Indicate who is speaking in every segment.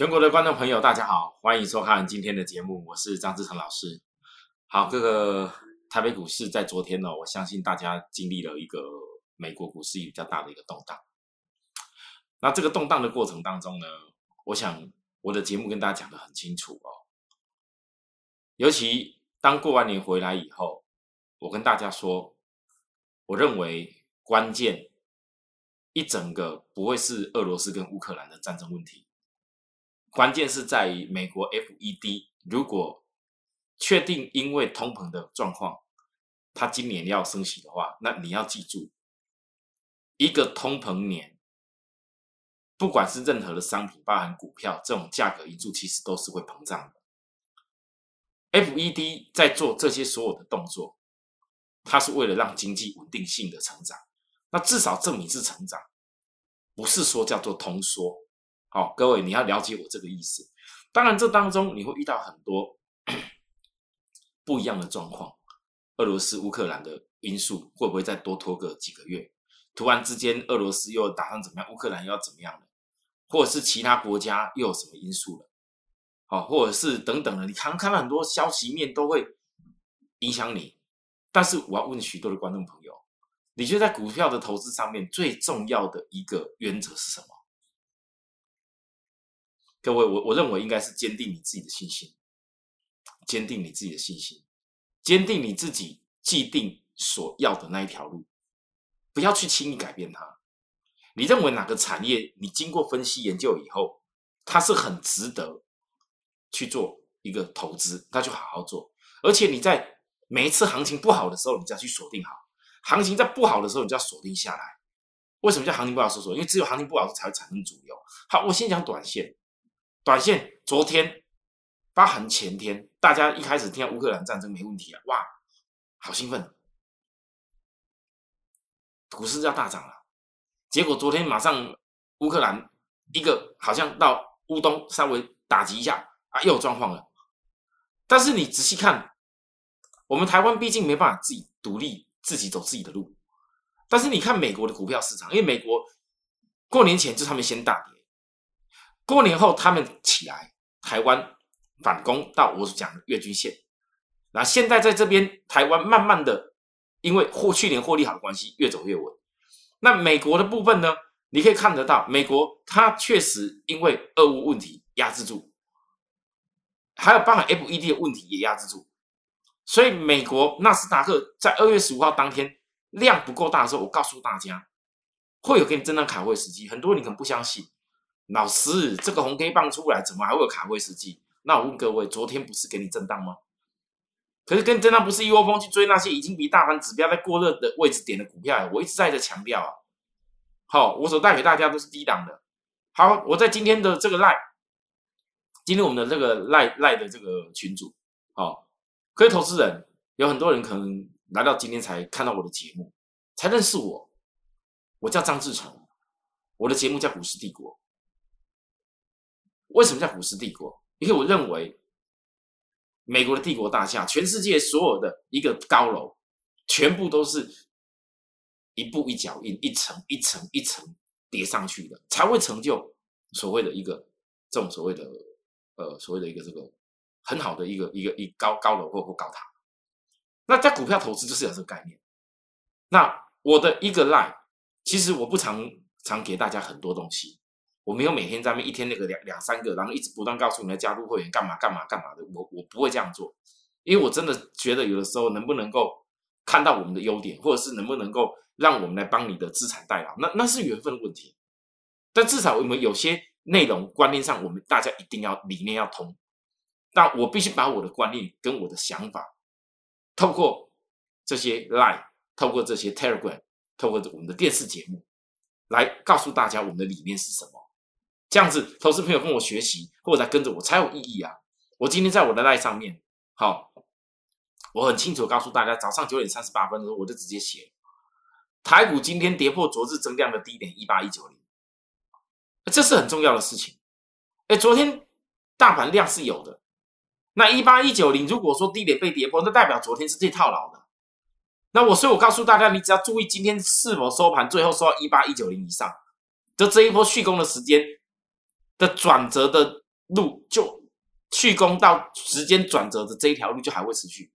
Speaker 1: 全国的观众朋友，大家好，欢迎收看今天的节目，我是张志成老师。好，这个台北股市在昨天呢，我相信大家经历了一个美国股市比较大的一个动荡。那这个动荡的过程当中呢，我想我的节目跟大家讲的很清楚哦。尤其当过完年回来以后，我跟大家说，我认为关键一整个不会是俄罗斯跟乌克兰的战争问题。关键是在于美国 FED 如果确定因为通膨的状况，它今年要升息的话，那你要记住，一个通膨年，不管是任何的商品，包含股票这种价格因素，其实都是会膨胀的。FED 在做这些所有的动作，它是为了让经济稳定性的成长，那至少证明是成长，不是说叫做通缩。好，各位，你要了解我这个意思。当然，这当中你会遇到很多 不一样的状况。俄罗斯、乌克兰的因素会不会再多拖个几个月？突然之间，俄罗斯又打算怎么样？乌克兰又要怎么样了？或者是其他国家又有什么因素了？好，或者是等等的，你看看到很多消息面都会影响你。但是我要问许多的观众朋友，你觉得在股票的投资上面最重要的一个原则是什么？各位，我我认为应该是坚定你自己的信心，坚定你自己的信心，坚定你自己既定所要的那一条路，不要去轻易改变它。你认为哪个产业，你经过分析研究以后，它是很值得去做一个投资，那就好好做。而且你在每一次行情不好的时候，你就要去锁定好；行情在不好的时候，你就要锁定下来。为什么叫行情不好时候？因为只有行情不好才会产生主流。好，我先讲短线。短线昨天发横前天，大家一开始听到乌克兰战争没问题啊，哇，好兴奋，股市要大涨了。结果昨天马上乌克兰一个好像到乌东稍微打击一下啊，又有状况了。但是你仔细看，我们台湾毕竟没办法自己独立自己走自己的路。但是你看美国的股票市场，因为美国过年前就他们先大跌。过年后，他们起来，台湾反攻到我所讲的月均线。那现在在这边，台湾慢慢的，因为获去年获利好的关系，越走越稳。那美国的部分呢？你可以看得到，美国它确实因为俄乌问题压制住，还有包含 FED 的问题也压制住，所以美国纳斯达克在二月十五号当天量不够大的时候，我告诉大家会有给你震荡卡位时机，很多你可能不相信。老师，这个红 K 棒出来，怎么还会有卡位时机？那我问各位，昨天不是给你震荡吗？可是跟震荡不是一窝蜂去追那些已经比大盘指标在过热的位置点的股票。我一直在这强调啊，好，我所带给大家都是低档的。好，我在今天的这个赖，今天我们的这个赖赖的这个群组，好，各位投资人，有很多人可能来到今天才看到我的节目，才认识我。我叫张志成，我的节目叫股市帝国。为什么叫股市帝国？因为我认为，美国的帝国大厦，全世界所有的一个高楼，全部都是一步一脚印，一层一层一层叠上去的，才会成就所谓的一个这种所谓的呃所谓的一个这个很好的一个一个一高高楼或或高塔。那在股票投资就是有这个概念。那我的一个 line，其实我不常常给大家很多东西。我没有每天在那一天那个两两三个，然后一直不断告诉你要加入会员干嘛干嘛干嘛的，我我不会这样做，因为我真的觉得有的时候能不能够看到我们的优点，或者是能不能够让我们来帮你的资产代劳，那那是缘分问题。但至少我们有些内容观念上，我们大家一定要理念要通。但我必须把我的观念跟我的想法，透过这些 Line，透过这些 Telegram，透过我们的电视节目，来告诉大家我们的理念是什么。这样子，投资朋友跟我学习，或者跟着我才有意义啊！我今天在我的赖上面，好，我很清楚告诉大家，早上九点三十八分的时候，我就直接写，台股今天跌破昨日增量的低点一八一九零，这是很重要的事情。哎，昨天大盘量是有的，那一八一九零如果说低点被跌破，那代表昨天是最套牢的。那我所以，我告诉大家，你只要注意今天是否收盘，最后收到一八一九零以上，就这一波续攻的时间。的转折的路就去攻到时间转折的这一条路就还会持续。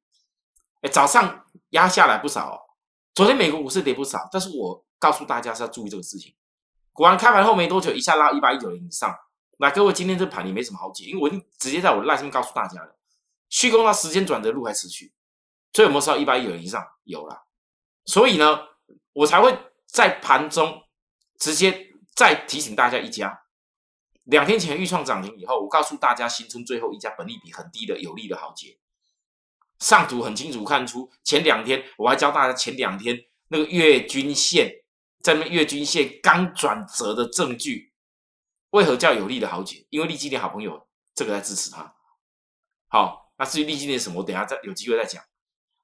Speaker 1: 哎，早上压下来不少哦，昨天美国股市跌不少，但是我告诉大家是要注意这个事情。果然开盘后没多久，一下拉一八一九零以上。那各位今天这盘也没什么好解，因为我已经直接在我的赖上面告诉大家了，去攻到时间转折路还持续，所以有没有烧一八一九零以上？有了，所以呢，我才会在盘中直接再提醒大家一家。两天前预创涨停以后，我告诉大家，新春最后一家本利比很低的有利的好节。上图很清楚看出，前两天我还教大家前两天那个月均线在那月均线刚转折的证据。为何叫有利的好解？因为利基的好朋友这个在支持他。好，那至于利基店什么，我等下再有机会再讲。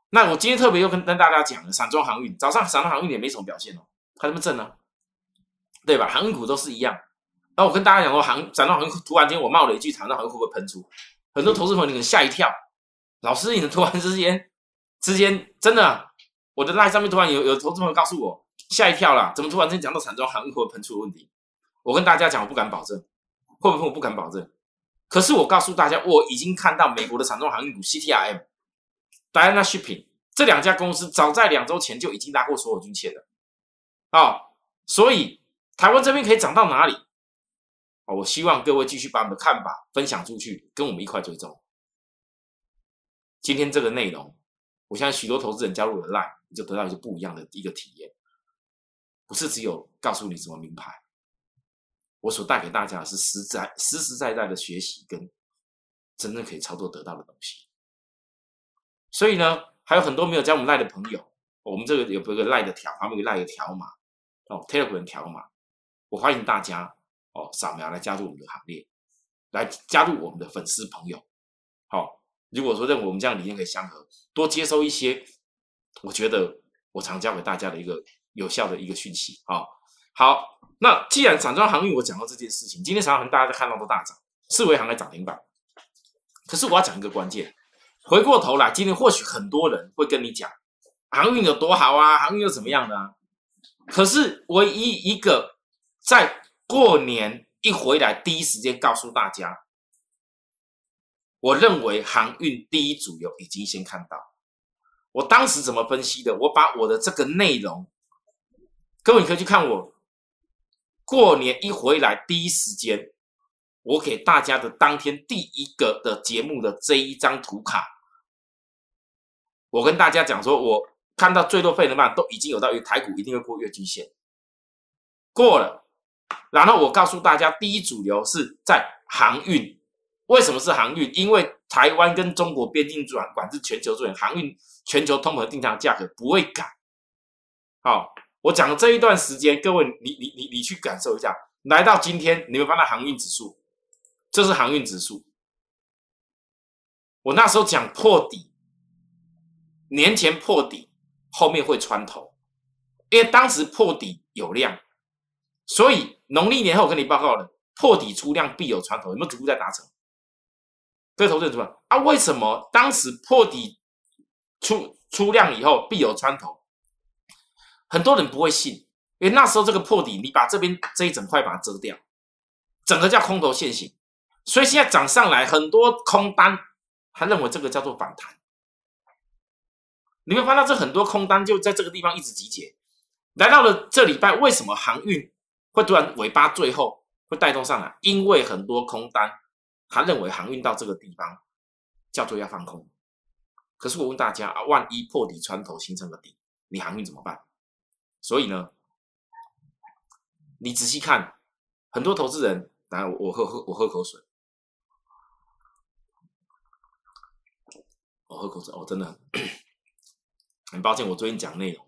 Speaker 1: 那我今天特别又跟跟大家讲了散装航运，早上散装航运也没什么表现哦，它这么正呢？对吧？航运股都是一样。那我跟大家讲说，航散装航运突然间我冒了一句，散装航会不会喷出？很多投资朋友你能吓一跳，老师，你的突然之间之间真的，我的 line 上面突然有有投资朋友告诉我吓一跳了，怎么突然间讲到散装航运会喷出的问题？我跟大家讲，我不敢保证会不会，我不敢保证。可是我告诉大家，我已经看到美国的惨状航运股 CTRM、Diana Shipping 这两家公司，早在两周前就已经拉过所有均线了。啊，所以台湾这边可以涨到哪里？啊，我希望各位继续把我们的看法分享出去，跟我们一块追踪。今天这个内容，我相信许多投资人加入了 Line，你就得到一个不一样的一个体验，不是只有告诉你什么名牌。我所带给大家的是实在、实实在在的学习跟真正可以操作得到的东西。所以呢，还有很多没有加我们赖的朋友，我们这个有一个赖的条，旁边有个赖的条码哦，Telegram 条码，我欢迎大家哦扫描来加入我们的行列，来加入我们的粉丝朋友。好，如果说认为我们这样理念可以相合，多接收一些，我觉得我常教给大家的一个有效的一个讯息。好，好。那既然散装航运我讲到这件事情，今天早上大家在看到都大涨，四维行在涨停板。可是我要讲一个关键，回过头来，今天或许很多人会跟你讲航运有多好啊，航运又怎么样呢？可是唯一一个在过年一回来第一时间告诉大家，我认为航运第一主流已经先看到。我当时怎么分析的？我把我的这个内容，各位可以去看我。过年一回来，第一时间我给大家的当天第一个的节目的这一张图卡，我跟大家讲说，我看到最多费能曼都已经有到台股一定会过月均线，过了，然后我告诉大家，第一主流是在航运，为什么是航运？因为台湾跟中国边境转管制全球转航运，全球通膨定价价格不会改，好。我讲的这一段时间，各位，你你你你去感受一下，来到今天，你们发到航运指数，这是航运指数。我那时候讲破底，年前破底，后面会穿头，因为当时破底有量，所以农历年后我跟你报告了，破底出量必有穿头，有没有逐步在达成？各位投资者啊，为什么当时破底出出量以后必有穿头？很多人不会信，因为那时候这个破底，你把这边这一整块把它遮掉，整个叫空头现行，所以现在涨上来很多空单，他认为这个叫做反弹。你会发现这很多空单就在这个地方一直集结，来到了这礼拜，为什么航运会突然尾巴最后会带动上来？因为很多空单，他认为航运到这个地方叫做要放空。可是我问大家啊，万一破底穿头形成个底，你航运怎么办？所以呢，你仔细看，很多投资人，来，我喝喝我喝口水，我喝口水，哦，真的很 抱歉，我最近讲内容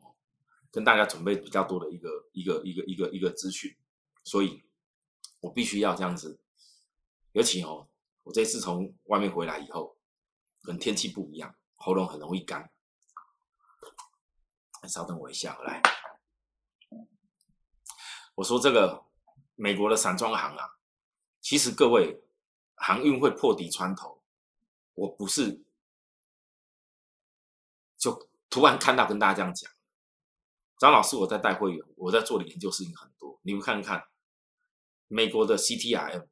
Speaker 1: 跟大家准备比较多的一个一个一个一个一个资讯，所以我必须要这样子，尤其哦，我这次从外面回来以后，跟天气不一样，喉咙很容易干，稍等我一下，来。我说这个美国的散装行啊，其实各位航运会破底穿头，我不是就突然看到跟大家这样讲。张老师，我在带会员，我在做的研究事情很多，你们看看美国的 CTRM，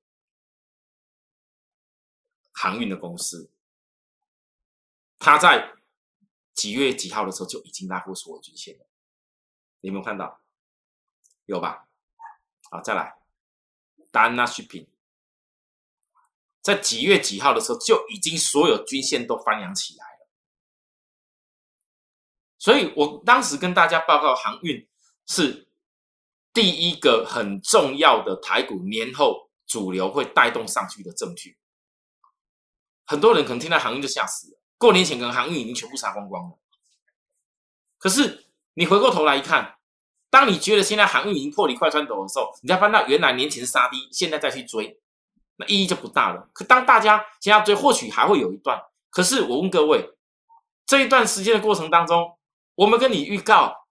Speaker 1: 航运的公司，他在几月几号的时候就已经拉过所有均线了，你有没有看到？有吧？好，再来，Dana Shipping，在几月几号的时候就已经所有均线都翻扬起来，所以我当时跟大家报告，航运是第一个很重要的台股年后主流会带动上去的证据。很多人可能听到航运就吓死了，过年前可能航运已经全部杀光光了。可是你回过头来一看，当你觉得现在航运已经破离快穿斗的时候，你再翻到原来年前杀低，现在再去追，那意义就不大了。可当大家现在追，或许还会有一段。可是我问各位，这一段时间的过程当中，我们跟你预告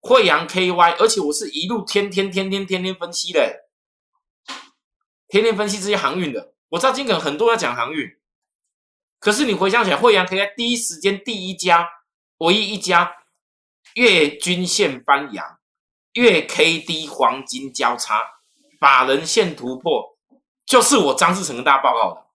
Speaker 1: 惠阳 KY，而且我是一路天天天天天天分析的，天天分析这些航运的。我知道今可能很多要讲航运。可是你回想起来，惠阳可以在第一时间第一家、唯一一家月均线翻阳、月 K D 黄金交叉、法人线突破，就是我张志成跟大家报告的。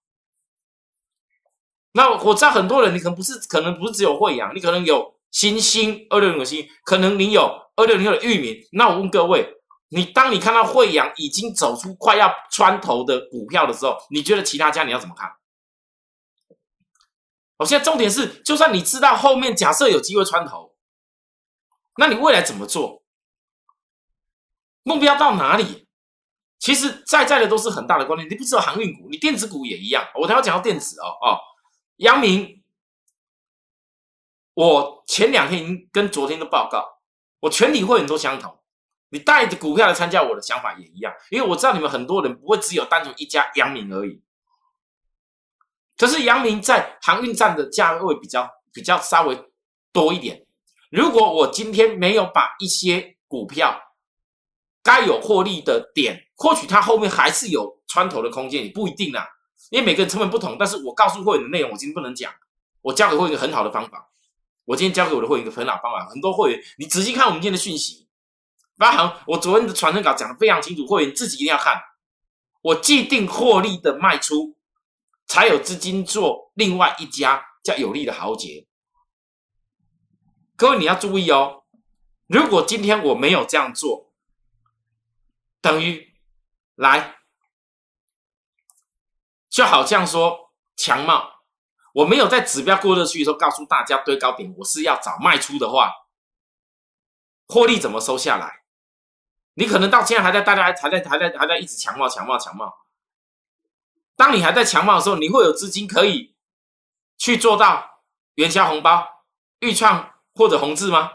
Speaker 1: 那我知道很多人，你可能不是，可能不是只有惠阳，你可能有新兴二六零的新，可能你有二六零六的域名。那我问各位，你当你看到惠阳已经走出快要穿头的股票的时候，你觉得其他家你要怎么看？我现在重点是，就算你知道后面假设有机会穿头，那你未来怎么做？目标到哪里？其实在在的都是很大的观念。你不知道航运股，你电子股也一样。我等下讲到电子哦哦，阳明，我前两天跟昨天的报告，我全体会员都相同。你带着股票来参加我的想法也一样，因为我知道你们很多人不会只有单纯一家阳明而已。可是阳明在航运站的价位比较比较稍微多一点。如果我今天没有把一些股票该有获利的点，或许它后面还是有穿头的空间，也不一定啊。因为每个人成本不同。但是我告诉会员的内容，我今天不能讲。我教给会员一个很好的方法。我今天教给我的会员一个很好方法。很多会员，你仔细看我们今天的讯息，发行我昨天的传真稿讲的非常清楚，会员自己一定要看。我既定获利的卖出。才有资金做另外一家叫有利的豪杰。各位你要注意哦，如果今天我没有这样做，等于来就好像说强茂，我没有在指标过热区的时候告诉大家堆高点，我是要找卖出的话，获利怎么收下来？你可能到现在还在，大家还还在还在还在一直强茂强茂强茂。当你还在强暴的时候，你会有资金可以去做到元宵红包、预创或者红字吗？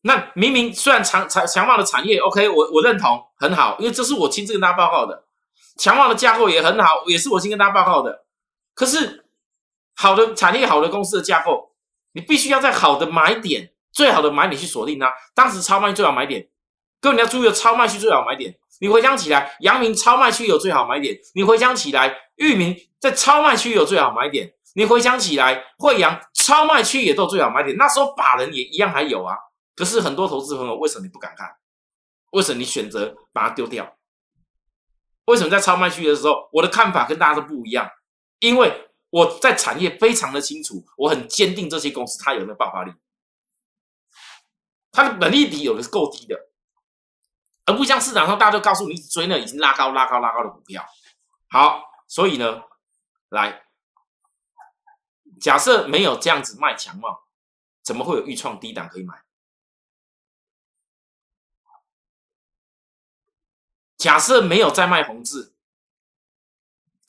Speaker 1: 那明明虽然强强强暴的产业，OK，我我认同很好，因为这是我亲自跟大家报告的。强暴的架构也很好，也是我先跟大家报告的。可是好的产业、好的公司的架构，你必须要在好的买点、最好的买点去锁定它。当时超卖最好买点，各位你要注意，超卖区最好买点。你回想起来，阳明超卖区有最好买点。你回想起来，裕民在超卖区有最好买点。你回想起来，惠阳超卖区也都最好买点。那时候法人也一样还有啊。可是很多投资朋友，为什么你不敢看？为什么你选择把它丢掉？为什么在超卖区的时候，我的看法跟大家都不一样？因为我在产业非常的清楚，我很坚定这些公司它有没有爆发力，它的本利比有的是够低的。而不像市场上大家都告诉你追那已经拉高拉高拉高的股票，好，所以呢，来，假设没有这样子卖强嘛，怎么会有预创低档可以买？假设没有再卖红字，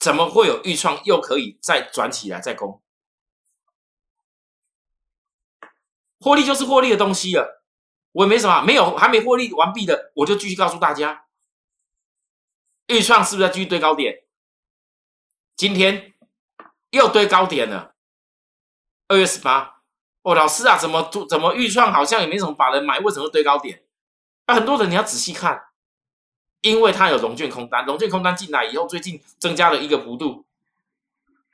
Speaker 1: 怎么会有预创又可以再转起来再攻？获利就是获利的东西了。我也没什么，没有还没获利完毕的，我就继续告诉大家，预创是不是在继续堆高点？今天又堆高点了，二月十八。哦，老师啊，怎么怎么预创好像也没什么法人买，为什么堆高点？那很多人你要仔细看，因为它有融券空单，融券空单进来以后，最近增加了一个幅度，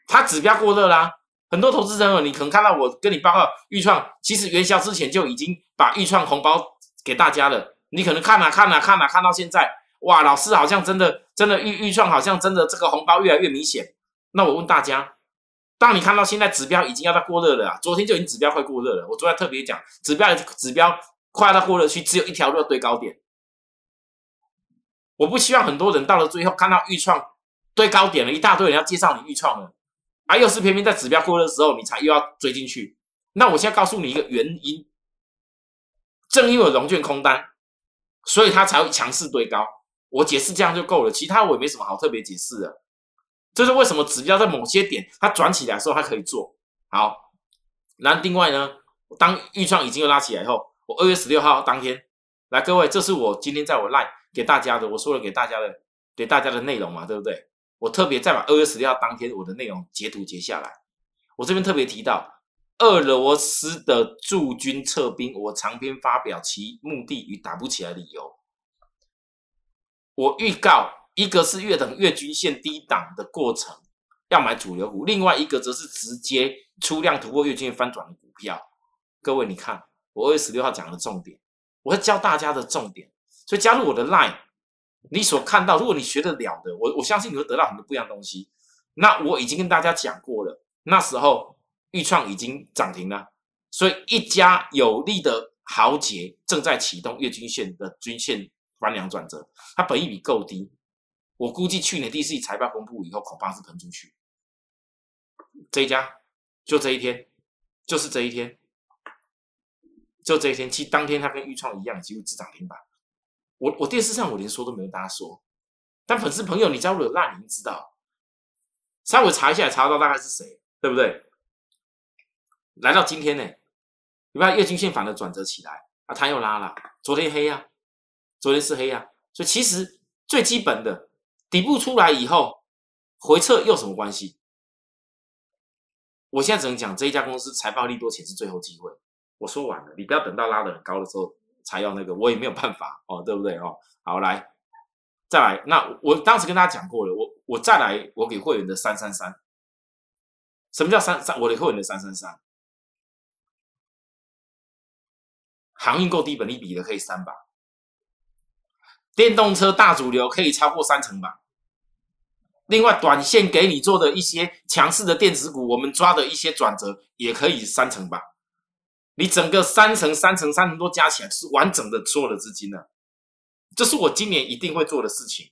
Speaker 1: 它指标过热啦。很多投资人你可能看到我跟你报告预创，其实元宵之前就已经把预创红包给大家了。你可能看啊看啊看啊看到现在，哇，老师好像真的真的预预创好像真的这个红包越来越明显。那我问大家，当你看到现在指标已经要到过热了，啊昨天就已经指标快过热了。我昨天特别讲，指标指标快要到过热区，只有一条路堆高点。我不希望很多人到了最后看到预创堆高点了，一大堆人要介绍你预创了，啊，又是偏偏在指标过的时候，你才又要追进去。那我现在告诉你一个原因，正因为融券空单，所以它才会强势堆高。我解释这样就够了，其他我也没什么好特别解释的。这是为什么指标在某些点它转起来的时候，它可以做好。那另外呢，当预创已经又拉起来以后，我二月十六号当天来，各位，这是我今天在我 line。给大家的，我说了给大家的，给大家的内容嘛，对不对？我特别再把二月十六号当天我的内容截图截下来。我这边特别提到俄罗斯的驻军撤兵，我长篇发表其目的与打不起来理由。我预告一个是越等越均线低档的过程，要买主流股；另外一个则是直接出量突破月均线翻转的股票。各位，你看我二月十六号讲的重点，我会教大家的重点。所以加入我的 Line，你所看到，如果你学得了的，我我相信你会得到很多不一样的东西。那我已经跟大家讲过了，那时候豫创已经涨停了，所以一家有利的豪杰正在启动月均线的均线翻量转折，它本益比够低，我估计去年第四季财报公布以后，恐怕是喷出去。这一家就这一天，就是这一天，就这一天，其实当天它跟豫创一样，几乎只涨停板。我我电视上我连说都没有大家说，但粉丝朋友你加入了那你知道，稍微查一下查到大概是谁，对不对？来到今天呢，你看月均线反的转折起来啊，它又拉了，昨天黑呀，昨天是黑呀，所以其实最基本的底部出来以后回撤又什么关系？我现在只能讲这一家公司财报利多钱是最后机会，我说完了，你不要等到拉的很高的时候。才要那个，我也没有办法 哦，对不对哦？好，来，再来。那我当时跟大家讲过了，我我再来，我给会员的三三三。什么叫三三？我的会员的三三三，航运够低，本利比的可以三吧？电动车大主流可以超过三成吧？另外，短线给你做的一些强势的电子股，我们抓的一些转折也可以三成吧？你整个三层、三层、三层都加起来是完整的所有的资金呢，这是我今年一定会做的事情。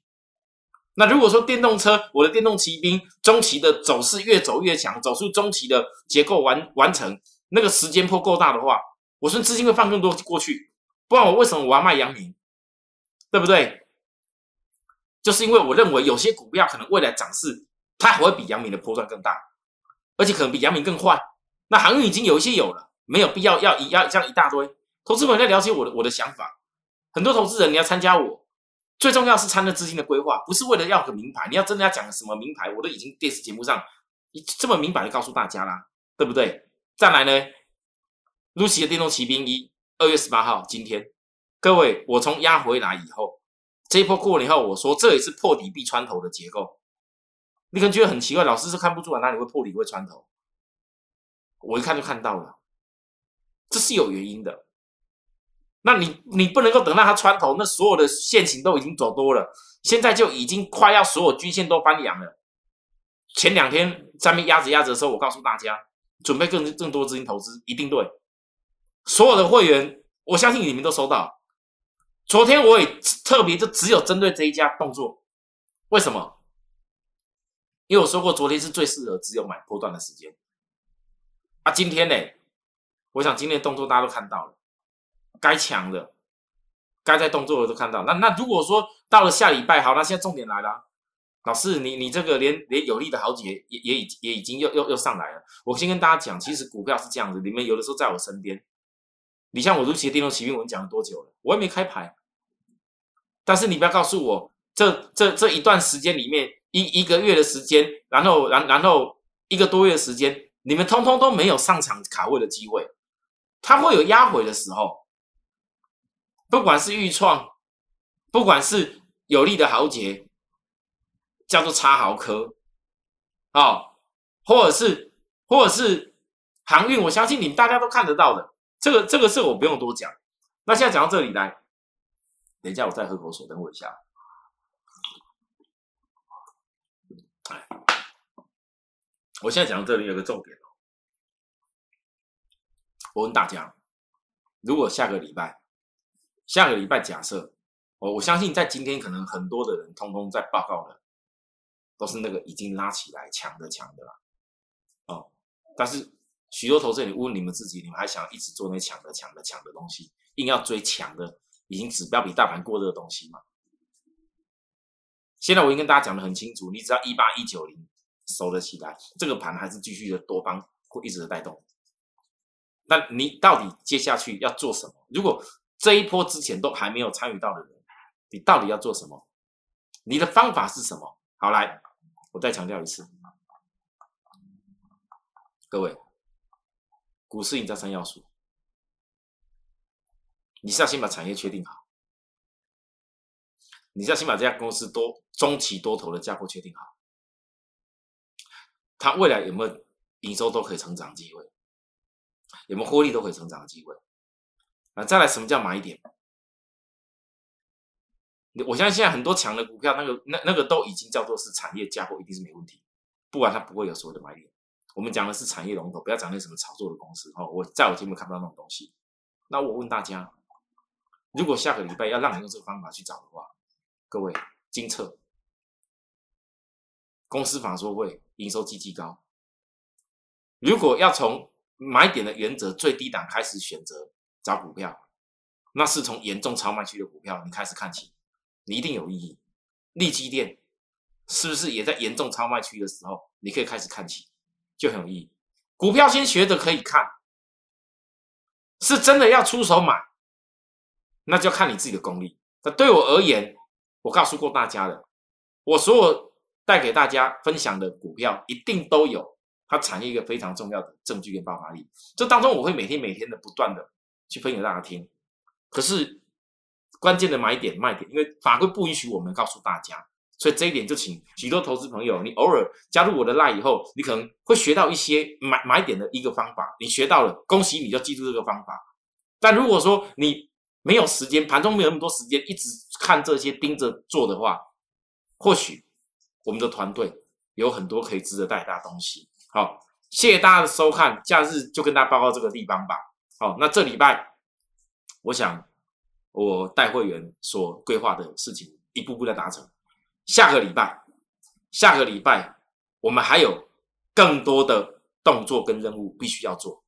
Speaker 1: 那如果说电动车，我的电动骑兵中期的走势越走越强，走出中期的结构完完成，那个时间坡够大的话，我说资金会放更多过去。不然我为什么我要卖阳明？对不对？就是因为我认为有些股票可能未来涨势它还会比阳明的波段更大，而且可能比阳明更快。那航运已经有一些有了。没有必要要一要这样一大堆投资人在了解我的我的想法，很多投资人你要参加我，最重要是参的资金的规划，不是为了要个名牌。你要真的要讲什么名牌，我都已经电视节目上这么明白的告诉大家啦，对不对？再来呢，Lucy 的电动骑兵一，二月十八号今天，各位我从压回来以后，这一波过了以后，我说这也是破底必穿头的结构，你可能觉得很奇怪，老师是看不出来哪里会破底会穿头，我一看就看到了。这是有原因的，那你你不能够等到它穿头，那所有的线型都已经走多了，现在就已经快要所有均线都翻阳了。前两天上面压着压着的时候，我告诉大家，准备更更多资金投资，一定对。所有的会员，我相信你们都收到。昨天我也特别就只有针对这一家动作，为什么？因为我说过，昨天是最适合只有买波段的时间。啊，今天呢？我想今天的动作大家都看到了，该强的、该在动作的都看到。那那如果说到了下礼拜，好，那现在重点来了，老师，你你这个连连有利的豪杰也也已也已经又又又上来了。我先跟大家讲，其实股票是这样子，你们有的时候在我身边，你像我如期的电动骑兵，我讲了多久了？我也没开牌，但是你不要告诉我，这这这一段时间里面一一个月的时间，然后然然后一个多月的时间，你们通通都没有上场卡位的机会。它会有压回的时候，不管是预创，不管是有利的豪杰，叫做差豪科，哦，或者是或者是航运，我相信你们大家都看得到的，这个这个是我不用多讲。那现在讲到这里来，等一下我再喝口水，等我一下。我现在讲到这里有个重点哦。我问大家，如果下个礼拜，下个礼拜假设，我我相信在今天可能很多的人通通在报告的，都是那个已经拉起来强的强的啦，哦，但是许多投资人，问你们自己，你们还想一直做那强的强的强的东西，硬要追强的，已经指标比大盘过热的东西吗？现在我已经跟大家讲的很清楚，你只要一八一九零。守得起来，这个盘还是继续的多方会一直的带动。那你到底接下去要做什么？如果这一波之前都还没有参与到的人，你到底要做什么？你的方法是什么？好，来，我再强调一次，各位，股市赢家三要素，你是要先把产业确定好，你是要先把这家公司多中期多头的架构确定好。它未来有没有营收都可以成长机会？有没有获利都可以成长的机会？那再来，什么叫买点？我相信现在很多强的股票，那个那那个都已经叫做是产业架构，一定是没问题，不然它不会有所谓的买点。我们讲的是产业龙头，不要讲那什么炒作的公司哦。我在我节目看不到那种东西。那我问大家，如果下个礼拜要让你用这个方法去找的话，各位精测公司法说会。营收极极高，如果要从买点的原则最低档开始选择找股票，那是从严重超卖区的股票你开始看起，你一定有意义。利基店是不是也在严重超卖区的时候，你可以开始看起，就很有意义。股票先学着可以看，是真的要出手买，那就看你自己的功力。那对我而言，我告诉过大家的，我所有。带给大家分享的股票一定都有它产业一个非常重要的证据跟爆发力。这当中我会每天每天的不断的去分给大家听。可是关键的买点卖点，因为法规不允许我们告诉大家，所以这一点就请许多投资朋友，你偶尔加入我的 line 以后，你可能会学到一些买买点的一个方法。你学到了，恭喜你就记住这个方法。但如果说你没有时间，盘中没有那么多时间一直看这些盯着做的话，或许。我们的团队有很多可以值得带大的东西。好，谢谢大家的收看，假日就跟大家报告这个地方吧。好，那这礼拜，我想我带会员所规划的事情一步步的达成。下个礼拜，下个礼拜我们还有更多的动作跟任务必须要做，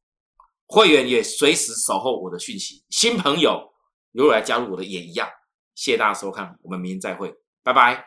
Speaker 1: 会员也随时守候我的讯息。新朋友如果来加入我的也一样。谢谢大家收看，我们明天再会，拜拜。